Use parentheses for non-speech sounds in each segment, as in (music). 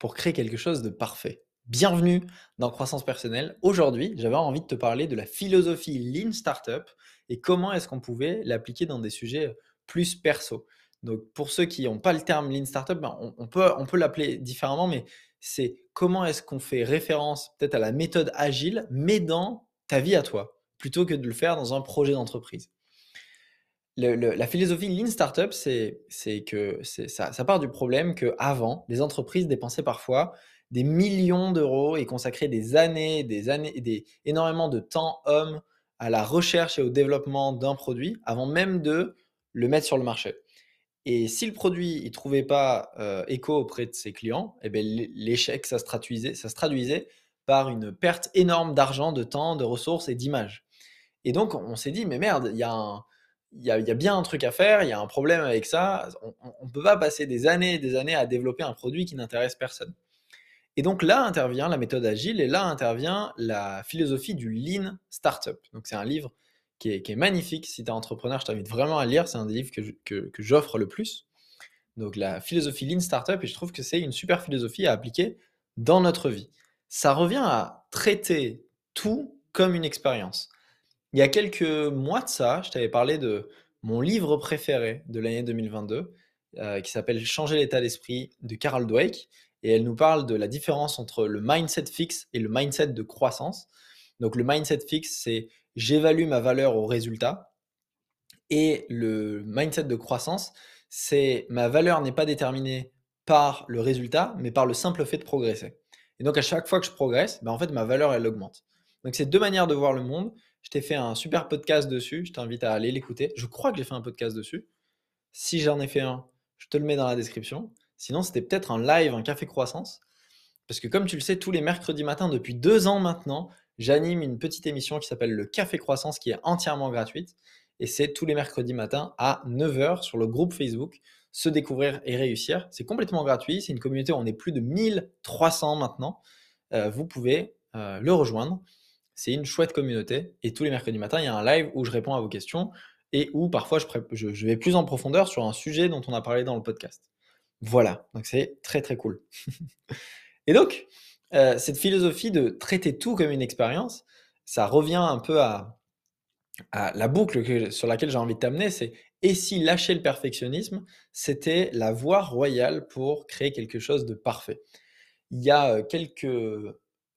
pour créer quelque chose de parfait. Bienvenue dans Croissance Personnelle. Aujourd'hui, j'avais envie de te parler de la philosophie Lean Startup et comment est-ce qu'on pouvait l'appliquer dans des sujets plus perso. Donc, pour ceux qui n'ont pas le terme Lean Startup, ben on, peut, on peut l'appeler différemment, mais c'est comment est-ce qu'on fait référence peut-être à la méthode agile, mais dans ta vie à toi, plutôt que de le faire dans un projet d'entreprise? La philosophie Lean Startup, c'est que ça, part du problème qu'avant, les entreprises dépensaient parfois des millions d'euros et consacraient des années, des années, énormément de temps hommes à la recherche et au développement d'un produit avant même de le mettre sur le marché. Et si le produit ne trouvait pas euh, écho auprès de ses clients, eh ben, l'échec, ça, ça se traduisait par une perte énorme d'argent, de temps, de ressources et d'images. Et donc, on s'est dit, mais merde, il y a un, il y, a, bien un truc à faire, il y a un problème avec ça. On ne peut pas passer des années et des années à développer un produit qui n'intéresse personne. Et donc là intervient la méthode agile et là intervient la philosophie du lean startup. Donc c'est un livre qui est, magnifique. Si tu es entrepreneur, je t'invite vraiment à lire. C'est un des livres que, j'offre le plus. Donc la philosophie lean startup et je trouve que c'est une super philosophie à appliquer dans notre vie. Ça revient à traiter tout comme une expérience. Il y a quelques mois de ça, je t'avais parlé de mon livre préféré de l'année 2022, euh, qui s'appelle Changer l'état d'esprit de Carol Dweck. Et elle nous parle de la différence entre le mindset fixe et le mindset de croissance. Donc le mindset fixe, c'est j'évalue ma valeur au résultat. Et le mindset de croissance, c'est ma valeur n'est pas déterminée par le résultat, mais par le simple fait de progresser. Et donc à chaque fois que je progresse, ben en fait ma valeur elle augmente. Donc c'est deux manières de voir le monde. Je t'ai fait un super podcast dessus. Je t'invite à aller l'écouter. Je crois que j'ai fait un podcast dessus. Si j'en ai fait un, je te le mets dans la description. Sinon, c'était peut-être un live, un café croissance. Parce que comme tu le sais, tous les mercredis matins, depuis deux ans maintenant, j'anime une petite émission qui s'appelle le Café Croissance, qui est entièrement gratuite. Et c'est tous les mercredis matins à 9h sur le groupe Facebook, Se découvrir et réussir. C'est complètement gratuit. C'est une communauté où on est plus de 1300 maintenant. Euh, vous pouvez euh, le rejoindre. C'est une chouette communauté. Et tous les mercredis matins, il y a un live où je réponds à vos questions et où parfois je, vais plus en profondeur sur un sujet dont on a parlé dans le podcast. Voilà, donc c'est très très cool. (laughs) et donc, euh, cette philosophie de traiter tout comme une expérience, ça revient un peu à, la boucle sur laquelle j'ai envie de t'amener, c'est et si lâcher le perfectionnisme, c'était la voie royale pour créer quelque chose de parfait? Il y a euh, quelques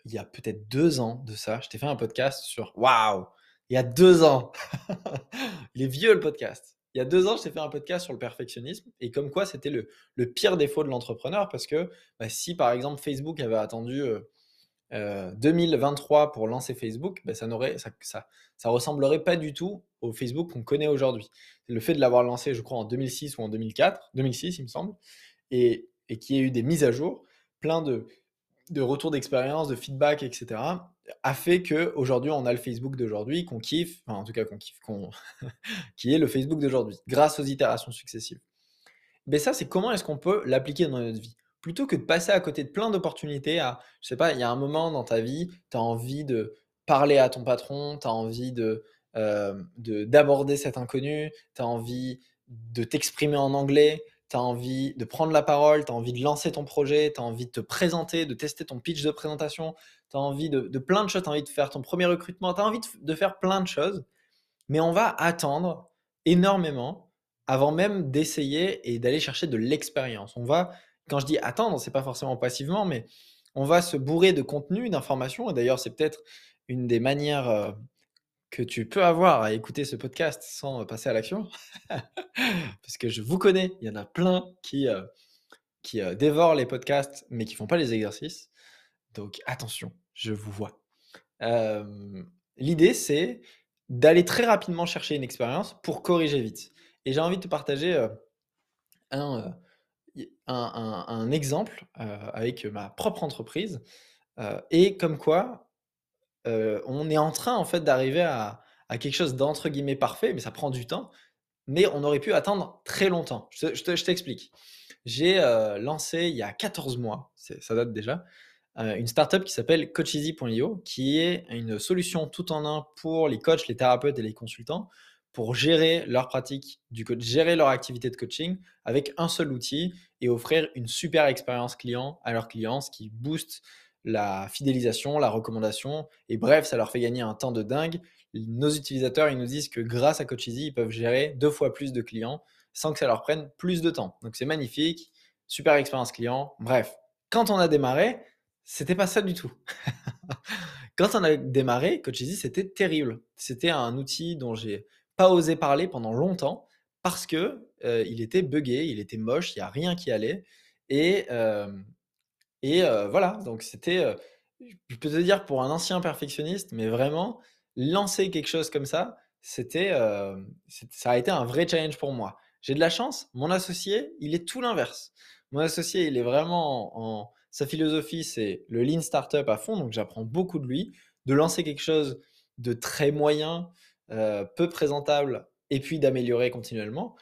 il y a peut-être deux ans de ça, je t'ai fait un podcast sur Waouh Il y a deux ans (laughs) Il est vieux le podcast. Il y a deux ans, je t'ai fait un podcast sur le perfectionnisme et comme quoi c'était le, pire défaut de l'entrepreneur parce que bah, si par exemple Facebook avait attendu 2023 euh, euh, pour lancer Facebook, bah, ça, n'aurait, ça, ça, ressemblerait pas du tout au Facebook qu'on connaît aujourd'hui. Le fait de l'avoir lancé, je crois, en 2006 ou en 2004, 2006 il me semble, et, et qu'il y ait eu des mises à jour, plein de de retour d'expérience, de feedback, etc., a fait que aujourd'hui on a le Facebook d'aujourd'hui, qu'on kiffe, enfin en tout cas qu'on kiffe, (laughs) qui est le Facebook d'aujourd'hui, grâce aux itérations successives. Mais ça, c'est comment est-ce qu'on peut l'appliquer dans notre vie? Plutôt que de passer à côté de plein d'opportunités à, je sais pas, il y a un moment dans ta vie, tu as envie de parler à ton patron, tu as envie de euh, d'aborder cet inconnu, tu as envie de t'exprimer en anglais, tu as envie de prendre la parole, tu as envie de lancer ton projet, tu as envie de te présenter, de tester ton pitch de présentation, tu as envie de, plein de choses, tu as envie de faire ton premier recrutement, tu as envie de, faire plein de choses, mais on va attendre énormément avant même d'essayer et d'aller chercher de l'expérience. On va, quand je dis attendre, c'est pas forcément passivement, mais on va se bourrer de contenu, d'informations, et d'ailleurs c'est peut-être une des manières euh, que tu peux avoir à écouter ce podcast sans passer à l'action, (laughs) parce que je vous connais, il y en a plein qui, euh, qui euh, dévorent les podcasts mais qui font pas les exercices. Donc attention, je vous vois. L'idée, c'est d'aller très rapidement chercher une expérience pour corriger vite. Et j'ai envie de te partager un, un, exemple avec ma propre entreprise et comme quoi on est en train en fait d'arriver à, quelque chose d'entre guillemets parfait, mais ça prend du temps, mais on aurait pu attendre très longtemps. Je, t'explique. J'ai lancé il y a 14 mois, ça date déjà, une startup qui s'appelle Coacheasy.io, qui est une solution tout en un pour les coachs, les thérapeutes et les consultants pour gérer leur pratique du coach, gérer leur activité de coaching avec un seul outil et offrir une super expérience client à leurs clients, ce qui booste la fidélisation, la recommandation et bref, ça leur fait gagner un temps de dingue. Nos utilisateurs, ils nous disent que grâce à Coacheasy, ils peuvent gérer deux fois plus de clients sans que ça leur prenne plus de temps. Donc c'est magnifique, super expérience client. Bref, quand on a démarré, c'était pas ça du tout. (laughs) quand on a démarré, Coacheasy, c'était terrible. C'était un outil dont j'ai pas osé parler pendant longtemps parce que il était buggé, il était moche, il n'y a rien qui allait. Et, et voilà, donc c'était, je peux te dire pour un ancien perfectionniste, mais vraiment, lancer quelque chose comme ça, c'était, ça a été un vrai challenge pour moi. J'ai de la chance, mon associé, il est tout l'inverse. Mon associé, il est vraiment en, sa philosophie, c'est le lean startup à fond, donc j'apprends beaucoup de lui, de lancer quelque chose de très moyen, peu présentable et puis d'améliorer continuellement.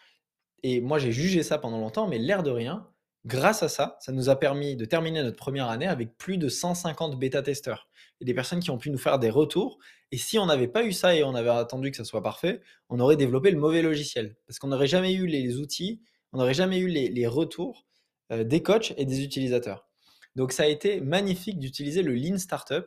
Et moi, j'ai jugé ça pendant longtemps, mais l'air de rien, grâce à ça, ça nous a permis de terminer notre première année avec plus de 150 bêta-testeurs et des personnes qui ont pu nous faire des retours. Et si on n'avait pas eu ça et on avait attendu que ça soit parfait, on aurait développé le mauvais logiciel parce qu'on n'aurait jamais eu les outils, on n'aurait jamais eu les, retours euh, des coachs et des utilisateurs. Donc ça a été magnifique d'utiliser le Lean Startup,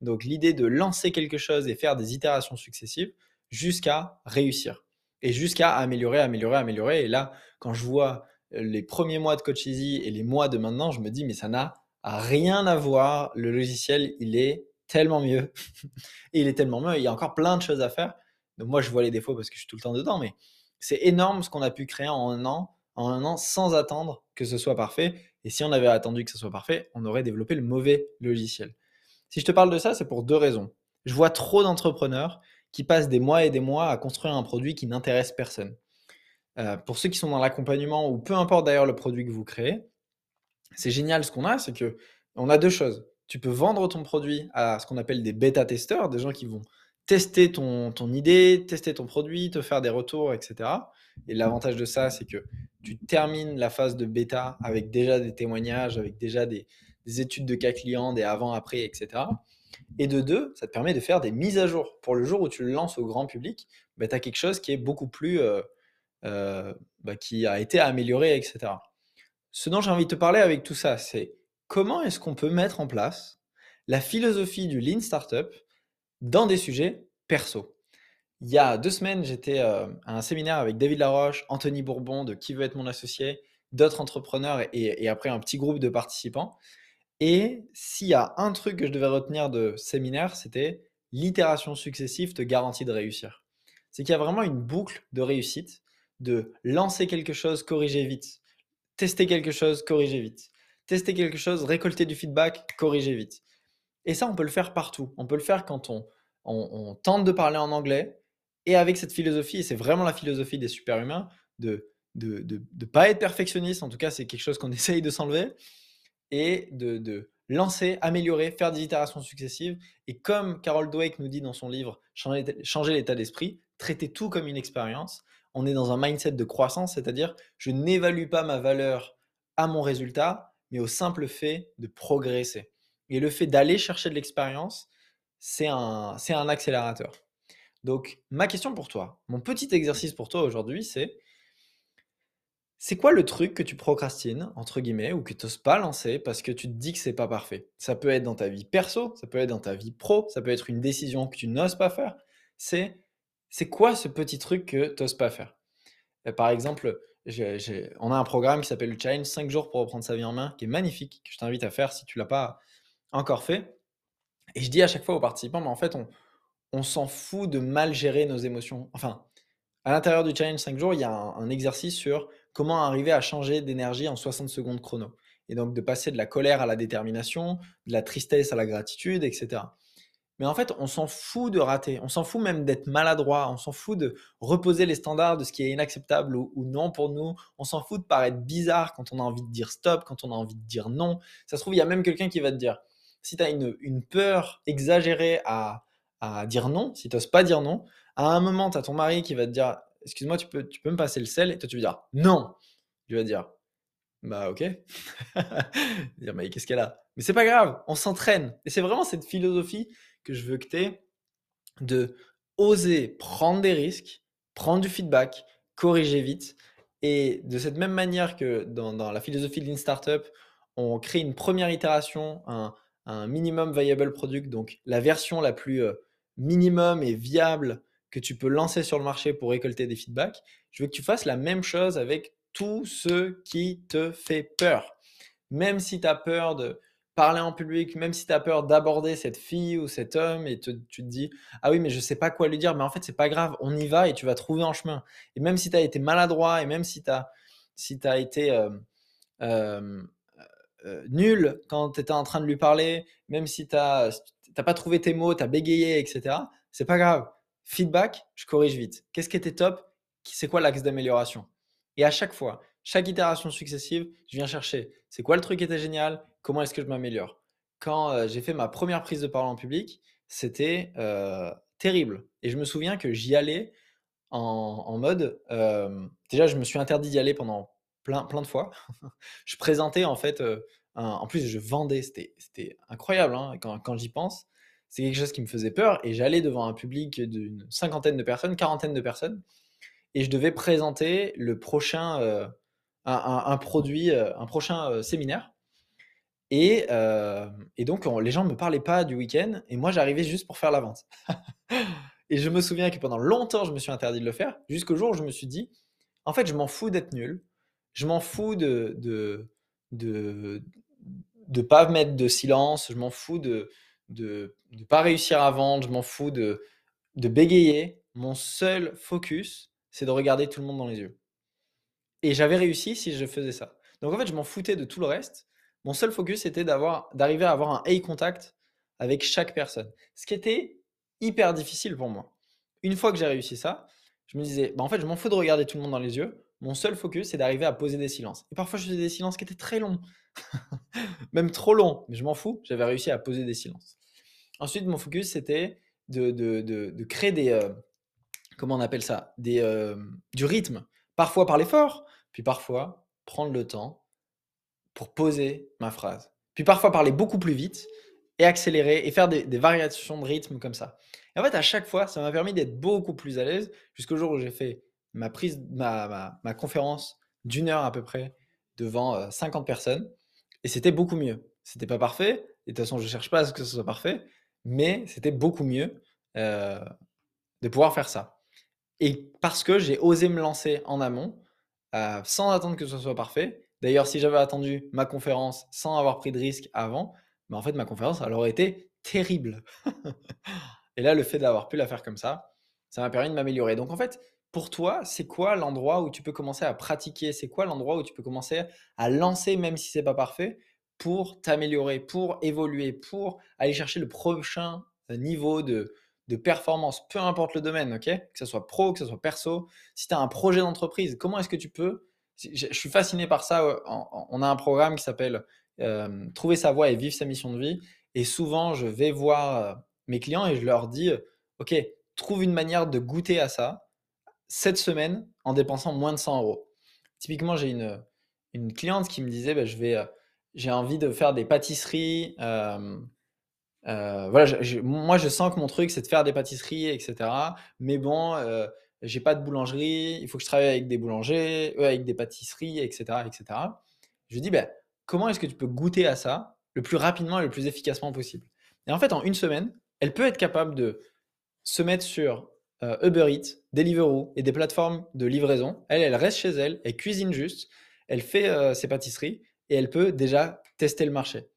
donc l'idée de lancer quelque chose et faire des itérations successives jusqu'à réussir et jusqu'à améliorer, améliorer, améliorer. Et là, quand je vois les premiers mois de Coach Easy et les mois de maintenant, je me dis, mais ça n'a rien à voir. Le logiciel, il est tellement mieux. (laughs) il est tellement mieux. Il y a encore plein de choses à faire. Donc moi, je vois les défauts parce que je suis tout le temps dedans, mais c'est énorme ce qu'on a pu créer en un an, en un an sans attendre que ce soit parfait. Et si on avait attendu que ce soit parfait, on aurait développé le mauvais logiciel. Si je te parle de ça, c'est pour deux raisons. Je vois trop d'entrepreneurs qui passent des mois et des mois à construire un produit qui n'intéresse personne. Euh, pour ceux qui sont dans l'accompagnement ou peu importe d'ailleurs le produit que vous créez, c'est génial ce qu'on a, c'est que on a deux choses. Tu peux vendre ton produit à ce qu'on appelle des bêta-testeurs, des gens qui vont tester ton, ton, idée, tester ton produit, te faire des retours, etc. Et l'avantage de ça, c'est que tu termines la phase de bêta avec déjà des témoignages, avec déjà des, des études de cas clients, des avant-après, etc. Et de deux, ça te permet de faire des mises à jour. Pour le jour où tu le lances au grand public, bah, tu as quelque chose qui est beaucoup plus. Euh, euh, bah, qui a été amélioré, etc. Ce dont j'ai envie de te parler avec tout ça, c'est comment est-ce qu'on peut mettre en place la philosophie du Lean Startup dans des sujets perso? Il y a deux semaines, j'étais euh, à un séminaire avec David Laroche, Anthony Bourbon de Qui veut être mon associé, d'autres entrepreneurs et, après un petit groupe de participants. Et s'il y a un truc que je devais retenir de séminaire, c'était l'itération successive te garantit de réussir. C'est qu'il y a vraiment une boucle de réussite, de lancer quelque chose, corriger vite, tester quelque chose, corriger vite, tester quelque chose, récolter du feedback, corriger vite. Et ça, on peut le faire partout. On peut le faire quand on, tente de parler en anglais et avec cette philosophie, et c'est vraiment la philosophie des super-humains, de ne de, de, pas être perfectionniste, en tout cas c'est quelque chose qu'on (laughs) essaye de s'enlever, et de, lancer, améliorer, faire des itérations successives. Et comme Carol Dweck nous dit dans son livre Changer l'état d'esprit, traiter tout comme une expérience. On est dans un mindset de croissance, c'est-à-dire je n'évalue pas ma valeur à mon résultat, mais au simple fait de progresser. Et le fait d'aller chercher de l'expérience, c'est un, un accélérateur. Donc, ma question pour toi, mon petit exercice pour toi aujourd'hui, c'est c'est quoi le truc que tu procrastines, entre guillemets, ou que tu n'oses pas lancer parce que tu te dis que c'est pas parfait? Ça peut être dans ta vie perso, ça peut être dans ta vie pro, ça peut être une décision que tu n'oses pas faire. C'est c'est quoi ce petit truc que tu n'oses pas faire? Euh, Par exemple, on a un programme qui s'appelle le Challenge 5 jours pour reprendre sa vie en main, qui est magnifique, que je t'invite à faire si tu l'as pas encore fait. Et je dis à chaque fois aux participants, mais en fait, on, s'en fout de mal gérer nos émotions. Enfin, à l'intérieur du challenge 5 jours, il y a un, exercice sur comment arriver à changer d'énergie en 60 secondes chrono. Et donc de passer de la colère à la détermination, de la tristesse à la gratitude, etc. Mais en fait, on s'en fout de rater. On s'en fout même d'être maladroit. On s'en fout de reposer les standards de ce qui est inacceptable ou, non pour nous. On s'en fout de paraître bizarre quand on a envie de dire stop, quand on a envie de dire non. Ça se trouve, il y a même quelqu'un qui va te dire, si tu as une, peur exagérée à, dire non, si tu n'oses pas dire non, à un moment, tu as ton mari qui va te dire, excuse-moi, tu peux, tu peux me passer le sel? Et toi, tu vas dire, non. Tu vas dire, bah ok. (laughs) dire, mais qu'est-ce qu'elle a? Mais c'est pas grave, on s'entraîne. Et c'est vraiment cette philosophie que je veux que tu aies de oser prendre des risques, prendre du feedback, corriger vite. Et de cette même manière que dans, la philosophie de Lean Startup, on crée une première itération, un, minimum viable product, donc la version la plus euh, minimum et viable que tu peux lancer sur le marché pour récolter des feedbacks. Je veux que tu fasses la même chose avec tout ce qui te fait peur. Même si tu as peur de parler en public, même si tu as peur d'aborder cette fille ou cet homme et tu te dis Ah oui, mais je sais pas quoi lui dire, mais en fait, c'est pas grave, on y va et tu vas trouver un chemin. Et même si tu as été maladroit et même si tu as, si été euh, euh, euh, nul quand tu étais en train de lui parler, même si tu n'as pas trouvé tes mots, tu as bégayé, etc., c'est pas grave. Feedback, je corrige vite. Qu'est-ce qui était top? C'est quoi l'axe d'amélioration? Et à chaque fois, chaque itération successive, je viens chercher c'est quoi le truc qui était génial, comment est-ce que je m'améliore? Quand euh, j'ai fait ma première prise de parole en public, c'était euh, terrible. Et je me souviens que j'y allais en, mode. Euh, déjà, je me suis interdit d'y aller pendant plein, plein de fois. (laughs) je présentais en fait. en plus, je vendais. C'était incroyable hein, quand, quand j'y pense. C'est quelque chose qui me faisait peur. Et j'allais devant un public d'une cinquantaine de personnes, quarantaine de personnes. Et je devais présenter le prochain un, produit, euh, un prochain euh, séminaire. Et, euh, donc, les gens ne me parlaient pas du week-end, et moi, j'arrivais juste pour faire la vente. (laughs) et je me souviens que pendant longtemps, je me suis interdit de le faire, jusqu'au jour où je me suis dit, en fait, je m'en fous d'être nul, je m'en fous de de, de de pas mettre de silence, je m'en fous de de ne pas réussir à vendre, je m'en fous de, de bégayer. Mon seul focus, c'est de regarder tout le monde dans les yeux. Et j'avais réussi si je faisais ça. Donc en fait, je m'en foutais de tout le reste. Mon seul focus était d'arriver à avoir un eye contact avec chaque personne. Ce qui était hyper difficile pour moi. Une fois que j'ai réussi ça, je me disais, bah en fait, je m'en fous de regarder tout le monde dans les yeux. Mon seul focus, c'est d'arriver à poser des silences. Et parfois, je faisais des silences qui étaient très longs. (laughs) Même trop longs. Mais je m'en fous. J'avais réussi à poser des silences. Ensuite, mon focus, c'était de, de, de, créer des... Euh, comment on appelle ça? Des, euh, Du rythme. Parfois par l'effort, puis parfois prendre le temps pour poser ma phrase. Puis parfois parler beaucoup plus vite et accélérer et faire des, variations de rythme comme ça. En fait, à chaque fois, ça m'a permis d'être beaucoup plus à l'aise jusqu'au jour où j'ai fait ma, prise, ma, ma, conférence d'une heure à peu près devant 50 euh, personnes. Et c'était beaucoup mieux. C'était pas parfait. Et de toute façon, je cherche pas à ce que ce soit parfait. Mais c'était beaucoup mieux euh, de pouvoir faire ça. Et parce que j'ai osé me lancer en amont, euh, sans attendre que ce soit parfait. D'ailleurs, si j'avais attendu ma conférence sans avoir pris de risque avant, en fait, ma conférence, elle aurait été terrible. (laughs) et là, le fait d'avoir pu la faire comme ça, ça m'a permis de m'améliorer. Donc, en fait, pour toi, c'est quoi l'endroit où tu peux commencer à pratiquer? C'est quoi l'endroit où tu peux commencer à lancer, même si c'est pas parfait, pour t'améliorer, pour évoluer, pour aller chercher le prochain niveau de, de performance, peu importe le domaine, ok? Que ce soit pro, que ce soit perso. Si tu as un projet d'entreprise, comment est-ce que tu peux Je suis fasciné par ça. On a un programme qui s'appelle euh, Trouver sa voie et vivre sa mission de vie. Et souvent, je vais voir euh, mes clients et je leur dis Ok, trouve une manière de goûter à ça cette semaine en dépensant moins de 100 euros. Typiquement, j'ai une, une cliente qui me disait bah, euh, J'ai envie de faire des pâtisseries. Euh, voilà, moi je sens que mon truc c'est de faire des pâtisseries, etc. Mais bon, euh, j'ai pas de boulangerie, il faut que je travaille avec des boulangers, avec des pâtisseries, etc., etc. Je dis, ben, comment est-ce que tu peux goûter à ça le plus rapidement et le plus efficacement possible? Et en fait, en une semaine, elle peut être capable de se mettre sur euh, Uber Eats, Deliveroo et des plateformes de livraison. Elle, elle reste chez elle, elle cuisine juste, elle fait ses pâtisseries et elle peut déjà tester le marché.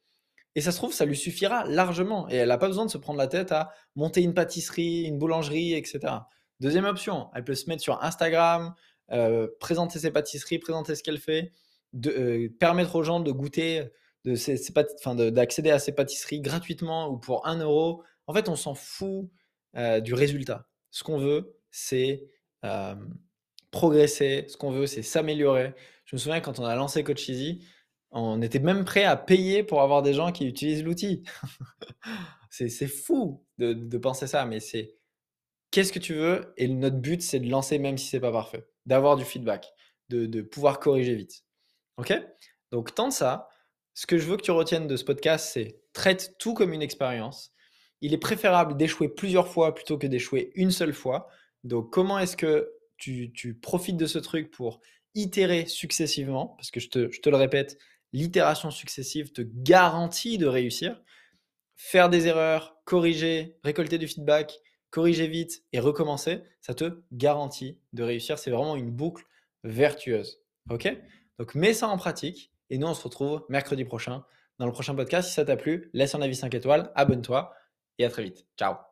Et ça se trouve, ça lui suffira largement. Et elle n'a pas besoin de se prendre la tête à monter une pâtisserie, une boulangerie, etc. Deuxième option, elle peut se mettre sur Instagram, euh, présenter ses pâtisseries, présenter ce qu'elle fait, de, euh, permettre aux gens de goûter, d'accéder à ses pâtisseries gratuitement ou pour 1 euro En fait, on s'en fout du résultat. Ce qu'on veut, c'est progresser. Ce qu'on veut, c'est s'améliorer. Je me souviens quand on a lancé Coach Easy, on était même prêt à payer pour avoir des gens qui utilisent l'outil. (laughs) c'est fou de, penser ça, mais c'est qu'est-ce que tu veux? Et notre but, c'est de lancer même si c'est pas parfait, d'avoir du feedback, de, pouvoir corriger vite. Ok? Donc, tant de ça, ce que je veux que tu retiennes de ce podcast, c'est traite tout comme une expérience. Il est préférable d'échouer plusieurs fois plutôt que d'échouer une seule fois. Donc, comment est-ce que tu, profites de ce truc pour itérer successivement? Parce que je te le répète, l'itération successive te garantit de réussir. Faire des erreurs, corriger, récolter du feedback, corriger vite et recommencer, ça te garantit de réussir. C'est vraiment une boucle vertueuse. OK? Donc mets ça en pratique et nous on se retrouve mercredi prochain dans le prochain podcast. Si ça t'a plu, laisse un avis 5 étoiles, abonne-toi et à très vite. Ciao